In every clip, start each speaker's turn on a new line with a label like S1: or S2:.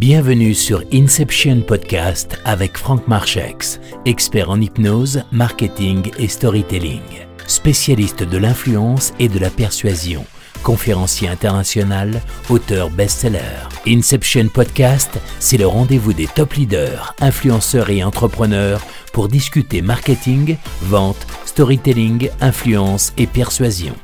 S1: Bienvenue sur Inception Podcast avec Franck Marchex, expert en hypnose, marketing et storytelling, spécialiste de l'influence et de la persuasion, conférencier international, auteur best-seller. Inception Podcast, c'est le rendez-vous des top leaders, influenceurs et entrepreneurs pour discuter marketing, vente, storytelling, influence et persuasion.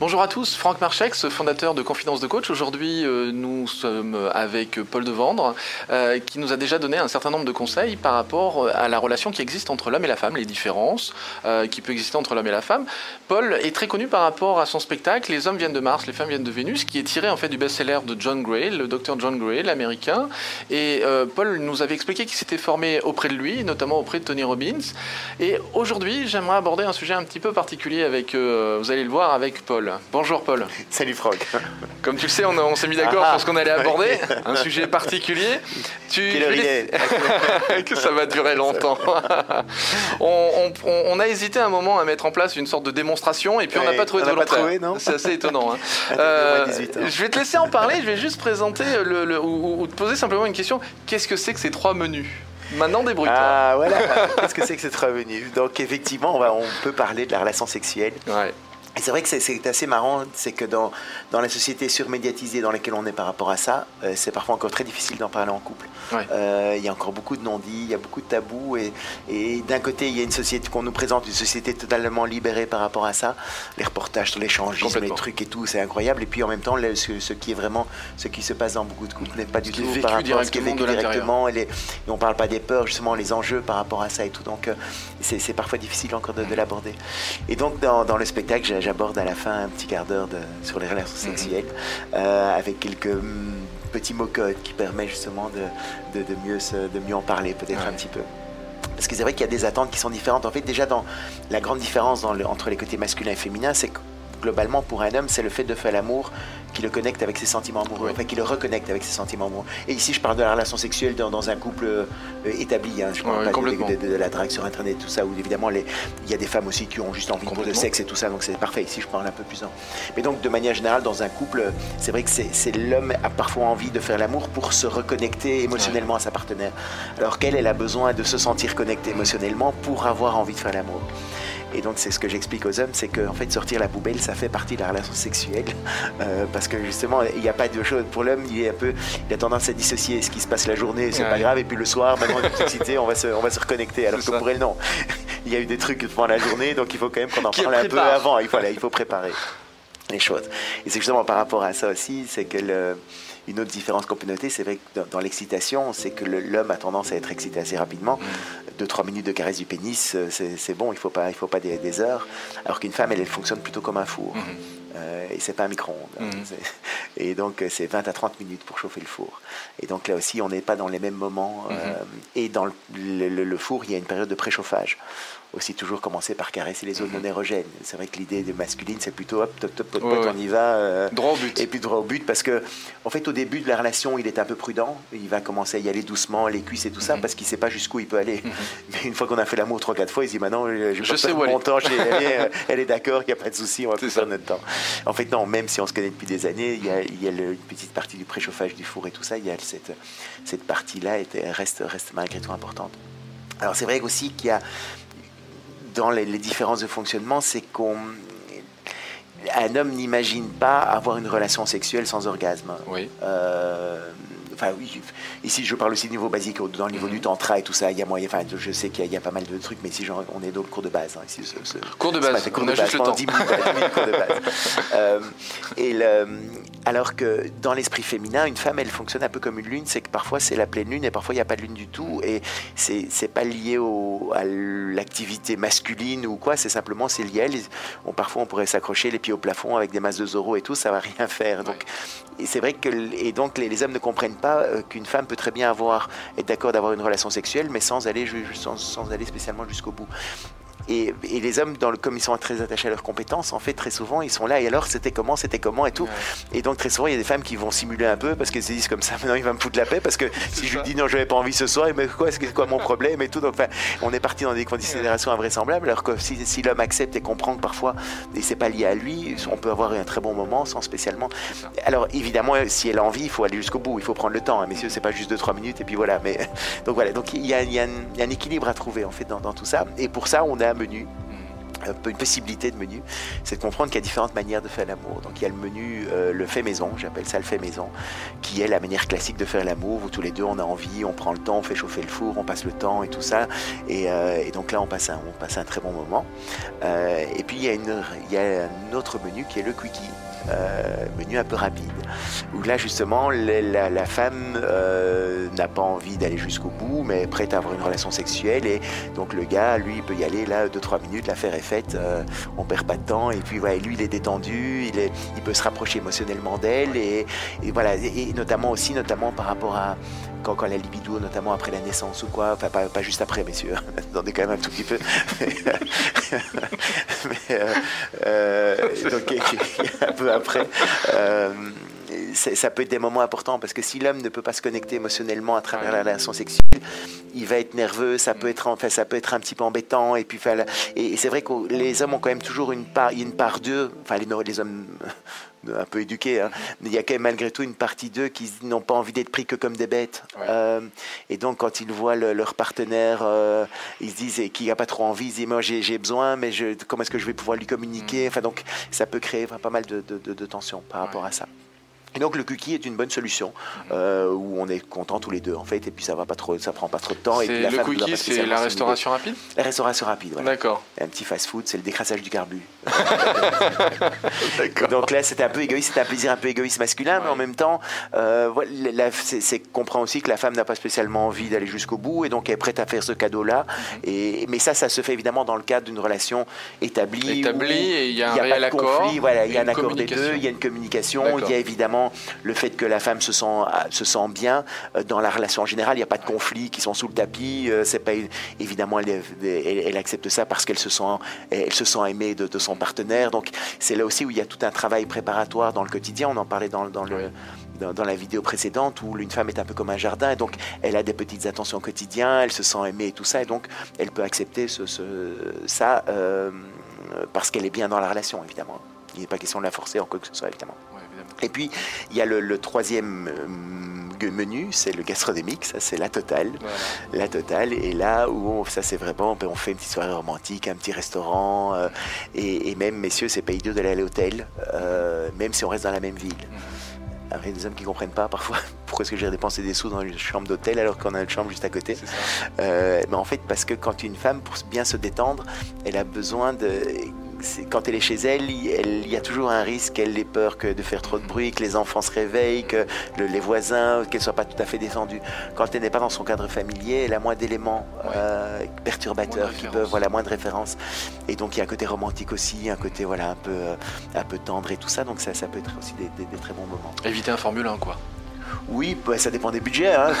S2: Bonjour à tous, Franck Marchex, fondateur de Confidence de Coach. Aujourd'hui, euh, nous sommes avec Paul Devendre, euh, qui nous a déjà donné un certain nombre de conseils par rapport à la relation qui existe entre l'homme et la femme, les différences euh, qui peut exister entre l'homme et la femme. Paul est très connu par rapport à son spectacle Les hommes viennent de Mars, les femmes viennent de Vénus, qui est tiré en fait du best-seller de John Gray, le docteur John Gray, l'américain. Et Paul nous avait expliqué qu'il s'était formé auprès de lui, notamment auprès de Tony Robbins. Et aujourd'hui, j'aimerais aborder un sujet un petit peu particulier avec, vous allez le voir, avec Paul. Bonjour Paul.
S3: Salut Franck.
S2: Comme tu le sais, on, s'est mis d'accord ah. sur ce qu'on allait aborder, un sujet particulier.
S3: Tu
S2: que ça va durer longtemps. on, a hésité un moment à mettre en place une sorte de démonstration et puis on n'a pas trouvé de volontaire. C'est assez étonnant. Hein. Euh, je vais te laisser en parler. Je vais juste présenter le, ou, te poser simplement une question. Qu'est-ce que c'est que ces trois menus? Maintenant, débrouille-toi.
S3: Ah, voilà. Qu'est-ce que c'est que ces trois menus? Donc, effectivement, on, va, on peut parler de la relation sexuelle.
S2: Ouais.
S3: Et c'est vrai que c'est assez marrant, c'est que dans, dans la société surmédiatisée dans laquelle on est par rapport à ça, euh, c'est parfois encore très difficile d'en parler en couple. Euh, il y a encore beaucoup de non-dits, il y a beaucoup de tabous, et, et d'un côté, il y a une société qu'on nous présente, une société totalement libérée par rapport à ça. Les reportages sur l'échangisme, les trucs et tout, c'est incroyable. Et puis en même temps, ce, qui est vraiment, ce qui se passe dans beaucoup de couples n'est pas du tout
S2: par rapport à
S3: ce qui est vécu directement. Et, les, on parle pas des peurs, justement, les enjeux par rapport à ça et tout. Donc euh, c'est parfois difficile encore de, l'aborder. Et donc dans, dans le spectacle, j'aborde à la fin un petit quart d'heure sur les relations mhm. sexuelles euh, avec quelques mm, petits mots codes qui permettent justement de, de, mieux, de mieux en parler peut-être un petit peu. Parce que c'est vrai qu'il y a des attentes qui sont différentes. En fait, déjà, dans la grande différence dans entre les côtés masculins et féminins, c'est que globalement, pour un homme, c'est le fait de faire l'amour qui le connecte avec ses sentiments amoureux, enfin qui le reconnecte avec ses sentiments amoureux. Et ici, je parle de la relation sexuelle dans, un couple euh, établi. Hein. Je parle pas de, la drague sur Internet, tout ça, où évidemment, il y a des femmes aussi qui ont juste envie de sexe et tout ça, donc c'est parfait. Ici, je parle un peu plus en. Mais donc, de manière générale, dans un couple, c'est vrai que c'est l'homme a parfois envie de faire l'amour pour se reconnecter émotionnellement à sa partenaire, alors qu'elle, elle a besoin de se sentir connectée émotionnellement pour avoir envie de faire l'amour? Et donc c'est ce que j'explique aux hommes, c'est qu'en fait sortir la poubelle, ça fait partie de la relation sexuelle, euh, parce que justement il n'y a pas de chose. Pour l'homme, il est un peu, il a tendance à dissocier ce qui se passe la journée, c'est pas grave, et puis le soir, maintenant excité, on va se, on va se reconnecter. Alors que pour elle non, il y a eu des trucs pendant la journée, donc il faut quand même qu'on en parle un peu avant. Il faut, il faut préparer les choses. Et c'est justement par rapport à ça aussi, c'est que le une autre différence qu'on peut noter, c'est vrai que dans, l'excitation, c'est que l'homme a tendance à être excité assez rapidement. Mm. Deux, trois minutes de caresse du pénis, euh, c'est bon, il ne faut pas, il faut pas des, heures. Alors qu'une femme, elle, elle, fonctionne plutôt comme un four. Mm-hmm. Euh, et c'est pas un micro-ondes. Mm-hmm. Et donc, euh, c'est 20 à 30 minutes pour chauffer le four. Et donc, là aussi, on n'est pas dans les mêmes moments. Mm-hmm. et dans le, four, il y a une période de préchauffage aussi toujours commencer par caresser les zones non érogènes. C'est vrai que l'idée de masculine, c'est plutôt hop, top, top, top, on y va.
S2: Euh, droit au but.
S3: Et puis droit au but, parce que, en fait, au début de la relation, il est un peu prudent. Il va commencer à y aller doucement, les cuisses et tout ça, mhm. parce qu'il ne sait pas jusqu'où il peut aller. Mhm. Mais une fois qu'on a fait l'amour trois, quatre fois, il se dit maintenant, je, je sais où mon temps, elle, elle est d'accord, qu'il n'y a pas de souci, on va faire notre temps. En fait, non, même si on se connaît depuis des années, il y a, il y a une petite partie du préchauffage du four et tout ça, il y a cette, cette partie-là reste, reste malgré tout importante. Alors c'est vrai aussi qu'il y a dans les, différences de fonctionnement, c'est qu'on un homme n'imagine pas avoir une relation sexuelle sans orgasme.
S2: Oui.
S3: Euh, enfin oui, ici je parle aussi du niveau basique, dans le niveau du mhm. tantra et tout ça, il y a moyen, enfin je sais qu'il y, a pas mal de trucs, mais ici on est dans le cours de base. Hein, ici,
S2: cours de base,
S3: cours de base,
S2: juste le temps. 10
S3: minutes, cours de base. Euh, et le, alors que dans l'esprit féminin, une femme, elle fonctionne un peu comme une lune, c'est que parfois c'est la pleine lune et parfois il n'y a pas de lune du tout. Et c'est, pas lié au, à l'activité masculine ou quoi, c'est simplement c'est lié à elle. On, parfois on pourrait s'accrocher les pieds au plafond avec des masses de Zoro et tout, ça va rien faire. Donc, c'est vrai que et donc les, hommes ne comprennent pas euh, qu'une femme peut très bien avoir, être d'accord d'avoir une relation sexuelle, mais sans aller, sans, sans aller spécialement jusqu'au bout. Et, et, les hommes, dans le, comme ils sont très attachés à leurs compétences, en fait, très souvent, ils sont là. Et alors, c'était comment, c'était comment et tout. Et donc, très souvent, il y a des femmes qui vont simuler un peu parce qu'elles se disent comme ça, maintenant, il va me foutre la paix parce que si je lui dis non, je n'avais pas envie ce soir, mais quoi, c'est quoi mon problème et tout. Donc, on est parti dans des considérations invraisemblables. Alors que si, si l'homme accepte et comprend que parfois, et c'est pas lié à lui, on peut avoir un très bon moment sans spécialement. Alors, évidemment, si elle a envie, il faut aller jusqu'au bout. Il faut prendre le temps. Hein, messieurs, c'est pas juste 2-3 minutes et puis voilà. Mais donc voilà. Donc il y, a, il y, a un équilibre à trouver en fait dans, dans tout ça. Et pour ça, on a menu une possibilité de menu, c'est de comprendre qu'il y a différentes manières de faire l'amour. Donc il y a le menu, euh, le fait maison, j'appelle ça le fait maison, qui est la manière classique de faire l'amour, où tous les deux on a envie, on prend le temps, on fait chauffer le four, on passe le temps et tout ça. Et, euh, donc là on passe un, on passe un très bon moment. Euh, et puis il y, a une, il y a un autre menu qui est le quickie. Euh, menu un peu rapide. Où là, justement, la, femme euh, n'a pas envie d'aller jusqu'au bout, mais est prête à avoir une relation sexuelle. Et donc, le gars, lui, il peut y aller là, 2-3 minutes, l'affaire est faite, euh, on perd pas de temps. Et puis, voilà, lui, il est détendu, il, est, il peut se rapprocher émotionnellement d'elle. Et, voilà, et, notamment aussi, notamment par rapport à quand, quand, la libido, notamment après la naissance ou quoi, enfin pas, pas juste après, messieurs, attendez quand même un tout petit peu. mais, euh, euh, donc, un peu après. Ça peut être des moments importants parce que si l'homme ne peut pas se connecter émotionnellement à travers la relation sexuelle, il va être nerveux, ça peut être, enfin, ça peut être un petit peu embêtant. Et puis, et, c'est vrai que les hommes ont quand même toujours une part, une part d'eux, enfin les, les hommes un peu éduqués, hein, mais il y a quand même malgré tout une partie d'eux qui n'ont pas envie d'être pris que comme des bêtes. Euh, et donc quand ils voient leur partenaire, euh, ils se disent, et qui n'a pas trop envie, ils se disent, moi j'ai besoin, mais je, comment est-ce que je vais pouvoir lui communiquer? Mm. Enfin donc ça peut créer pas mal de, de, de tensions par rapport à ça. Et donc le cookie est une bonne solution euh, où on est content tous les deux en fait et puis ça va pas trop, ça prend pas trop de temps. Et
S2: puis, la le cookie c'est la restauration rapide?
S3: La restauration rapide, voilà.
S2: D'accord.
S3: Un petit fast-food, c'est le décrassage du carbu. Donc là c'est un peu égoïste, c'est un plaisir un peu égoïste masculin, mais en même temps, euh, c'est comprend aussi que la femme n'a pas spécialement envie d'aller jusqu'au bout et donc elle est prête à faire ce cadeau-là. Mhm. Et mais ça, ça se fait évidemment dans le cadre d'une relation établie.
S2: Établie et il y a un réel accord.
S3: Voilà, il y a un accord des deux, il y a une communication, il y a évidemment le fait que la femme se sent, se sent bien euh, dans la relation en général. Il n'y a pas de conflits qui sont sous le tapis. Euh, c'est pas évidemment elle, elle, accepte ça parce qu'elle se sent, elle se sent aimée de, son partenaire. Donc c'est là aussi où il y a tout un travail préparatoire dans le quotidien. On en parlait dans, dans le dans, la vidéo précédente où une femme est un peu comme un jardin et donc elle a des petites attentions au quotidien, elle se sent aimée et tout ça et donc elle peut accepter ce, ça euh, parce qu'elle est bien dans la relation évidemment. Il n'est pas question de la forcer en quoi que ce soit évidemment. Et puis, il y a le, troisième euh, menu, c'est le gastronomique, ça c'est la totale. La totale, et là où ça c'est vraiment, ben, on fait une petite soirée romantique, un petit restaurant, euh, et, même, messieurs, c'est pas idiot d'aller à l'hôtel, euh, même si on reste dans la même ville. Mhm. Alors, il y a des hommes qui ne comprennent pas parfois pourquoi est-ce que j'ai dépensé des sous dans une chambre d'hôtel alors qu'on a une chambre juste à côté. mais en fait, parce que quand une femme, pour bien se détendre, elle a besoin de quand elle est chez elle, il y a toujours un risque qu'elle ait peur que de faire trop de bruit, que les enfants se réveillent, que les voisins, qu'elle soit pas tout à fait détendue. Quand elle n'est pas dans son cadre familier, elle a moins d'éléments euh, perturbateurs qui peuvent, voilà, moins de références. Et donc il y a un côté romantique aussi, un côté voilà un peu, euh, un peu tendre et tout ça. Donc ça, ça peut être aussi des, des très bons moments.
S2: Éviter un Formule 1, quoi.
S3: Oui, bah, ça dépend des budgets. Hein.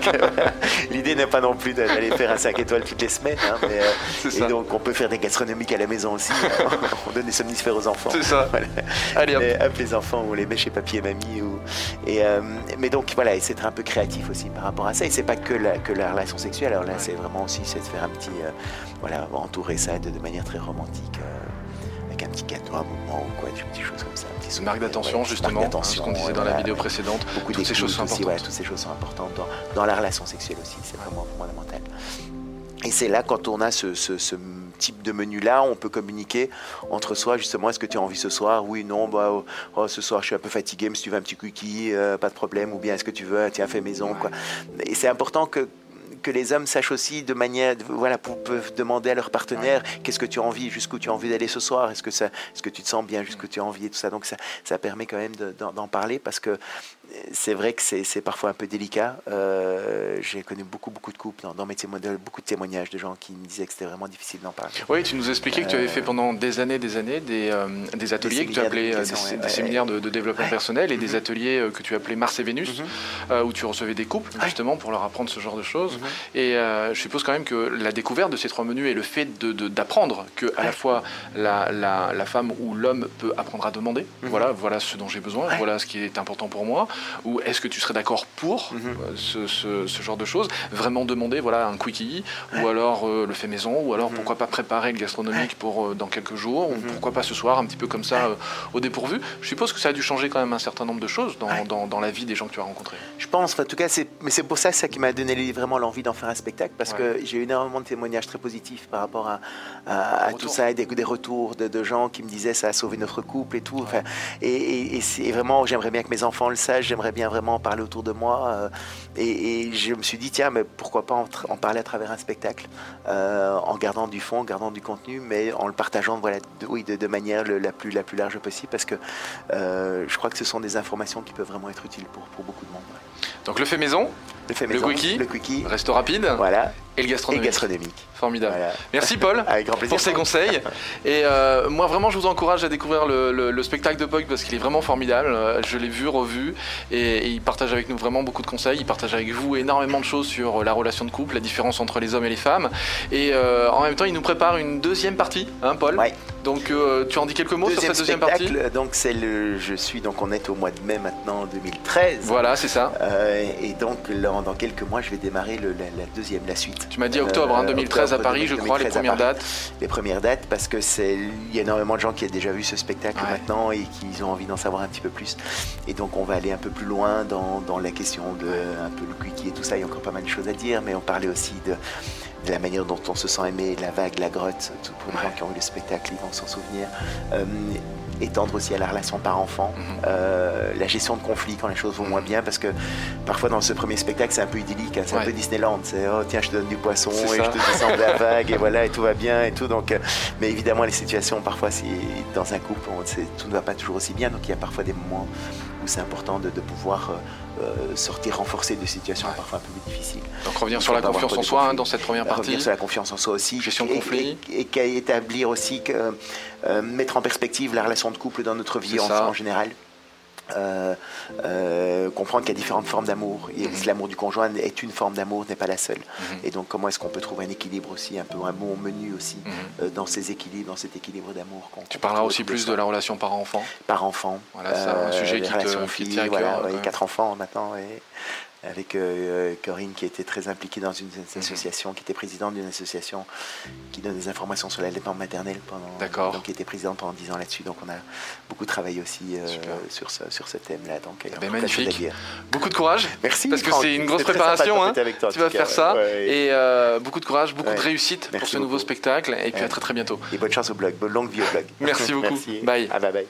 S3: L'idée n'est pas non plus d'aller faire un 5 étoiles toutes les semaines. Hein, euh, et donc, on peut faire des gastronomiques à la maison aussi. on donne des somnifères aux enfants.
S2: C'est ça.
S3: Allez, hop. les enfants, on les met chez papy et mamie. Ou... Et, euh, mais donc, voilà, essayer d'être un peu créatif aussi par rapport à ça. Et c'est pas que la, que la relation sexuelle. Alors là, c'est vraiment aussi de faire un petit. Euh, voilà, entourer ça de, de manière très romantique un petit gâteau à un moment ou quoi, des petites choses comme ça.
S2: Un petit marque d'attention, justement, hein, ce qu'on disait dans la vidéo précédente.
S3: Beaucoup toutes ces choses sont importantes. toutes ces choses sont importantes dans, la relation sexuelle aussi, c'est vraiment fondamental. Et c'est là, quand on a ce, type de menu-là, on peut communiquer entre soi, justement, est-ce que tu as envie ce soir? Oui, non, bah, oh, oh, ce soir je suis un peu fatigué, mais si tu veux un petit cookie, euh, pas de problème, ou bien est-ce que tu veux, tiens, fais maison, quoi. Et c'est important que que les hommes sachent aussi de manière, voilà, pour, peuvent demander à leur partenaire qu'est-ce que tu as envie, jusqu'où tu as envie d'aller ce soir, est-ce que, ça, est-ce que tu te sens bien, jusqu'où tu as envie et tout ça. Donc ça, ça permet quand même d'en parler parce que c'est vrai que c'est parfois un peu délicat. J'ai connu beaucoup, beaucoup de couples dans, mes témoignages, beaucoup de témoignages de gens qui me disaient que c'était vraiment difficile d'en parler.
S2: Oui, tu nous expliquais que tu avais fait pendant des années, des années des, des ateliers que tu appelais des, séminaires de, développement personnel et des mhm. ateliers que tu appelais Mars et Vénus, mhm. où tu recevais des couples justement pour leur apprendre ce genre de choses. Mhm. Et je suppose quand même que la découverte de ces trois menus et le fait d'apprendre que à la fois la, la, femme ou l'homme peut apprendre à demander, voilà, voilà ce dont j'ai besoin, voilà ce qui est important pour moi, ou est-ce que tu serais d'accord pour mhm. euh, ce, ce, genre de choses? Vraiment demander voilà, un quickie, ou alors euh, le fait maison, ou alors mhm. pourquoi pas préparer le gastronomique pour euh, dans quelques jours, ou mhm. pourquoi pas ce soir, un petit peu comme ça, au dépourvu? Je suppose que ça a dû changer quand même un certain nombre de choses dans, dans, dans la vie des gens que tu as rencontrés.
S3: Je pense, en tout cas, mais c'est pour ça, ça qui m'a donné vraiment l'envie d'en faire un spectacle, parce que j'ai eu énormément de témoignages très positifs par rapport à, à, tout ça, et des, des retours de, de, gens qui me disaient ça a sauvé notre couple et tout. Enfin, et, et, vraiment, j'aimerais bien que mes enfants le sachent, j'aimerais bien vraiment en parler autour de moi. Euh, et, je me suis dit, tiens, mais pourquoi pas en, parler à travers un spectacle, euh, en gardant du fond, en gardant du contenu, mais en le partageant voilà, de, oui, de, manière la, plus, la plus large possible, parce que euh, je crois que ce sont des informations qui peuvent vraiment être utiles pour beaucoup de monde.
S2: Donc le fait maison,
S3: le, fait maison,
S2: le quickie, resto rapide,
S3: voilà,
S2: et le gastronomique.
S3: Et gastronomique.
S2: Formidable. Merci Paul
S3: Avec grand plaisir.
S2: pour ces conseils. Et euh, moi vraiment je vous encourage à découvrir le, spectacle de Pog parce qu'il est vraiment formidable. Euh, je l'ai vu, revu et, il partage avec nous vraiment beaucoup de conseils. Il partage avec vous énormément de choses sur la relation de couple, la différence entre les hommes et les femmes. Et euh, en même temps il nous prépare une deuxième partie, hein Paul?
S3: Ouais.
S2: Donc tu en dis quelques mots
S3: sur
S2: cette deuxième
S3: partie
S2: Donc
S3: c'est le, je suis donc on est au mois de mai maintenant 2013.
S2: Voilà c'est ça.
S3: et donc dans quelques mois je vais démarrer la, deuxième, la suite.
S2: Tu m'as dit octobre 2013 à Paris, je crois, les premières dates.
S3: Les premières dates, parce que c'est, il y a énormément de gens qui ont déjà vu ce spectacle maintenant et qui ont envie d'en savoir un petit peu plus. Et donc on va aller un peu plus loin dans, dans la question de un peu le quickie et tout ça. Il y a encore pas mal de choses à dire, mais on parlait aussi de de la manière dont on se sent aimé, la vague, la grotte, pour les gens qui ont vu le spectacle, ils vont s'en souvenir. Euh, étendre aussi à la relation par-enfant, mhm. euh, la gestion de conflits quand les choses vont moins bien, parce que parfois dans ce premier spectacle c'est un peu idyllique, hein, c'est un peu Disneyland, c'est oh tiens je te donne du poisson et je te descends de la vague et voilà et tout va bien et tout. Donc, euh, mais évidemment les situations parfois si dans un couple tout ne va pas toujours aussi bien, donc il y a parfois des moments où c'est important de, pouvoir euh, sortir renforcé de situations parfois un peu plus difficiles.
S2: Donc revenir sur la confiance en soi hein, dans cette première partie.
S3: Revenir sur la confiance en soi aussi.
S2: Gestion de conflit.
S3: Et, et, établir aussi que euh, mettre en perspective la relation de couple dans notre vie en, général. Euh, euh, comprendre qu'il y a différentes formes d'amour et mhm. l'amour du conjoint est une forme d'amour, n'est pas la seule. Mhm. Et donc comment est-ce qu'on peut trouver un équilibre aussi, un peu un bon menu aussi mhm. dans ces équilibres, dans cet équilibre d'amour.
S2: Tu parleras aussi plus de la relation par-enfant
S3: Par-enfant.
S2: Voilà, c'est un sujet qui te, fille,
S3: voilà, quatre enfants maintenant. Et avec euh, Corinne qui était très impliquée dans une, mhm. association, qui était présidente d'une association qui donne des informations sur l'allaitement maternel pendant.
S2: D'accord.
S3: Donc qui était présidente pendant 10 ans là-dessus. Donc on a beaucoup travaillé aussi euh, sur ce, sur ce thème-là. Donc
S2: eh ben, magnifique. Beaucoup de courage.
S3: Merci.
S2: Parce que c'est une grosse préparation. Hein. tu vas faire ça. Et euh, beaucoup de courage, beaucoup de réussite pour ce nouveau spectacle. Et puis à très très bientôt.
S3: Et bonne chance au blog. Bonne longue vie au blog.
S2: Merci beaucoup. Bye.
S3: Ah, bye bye.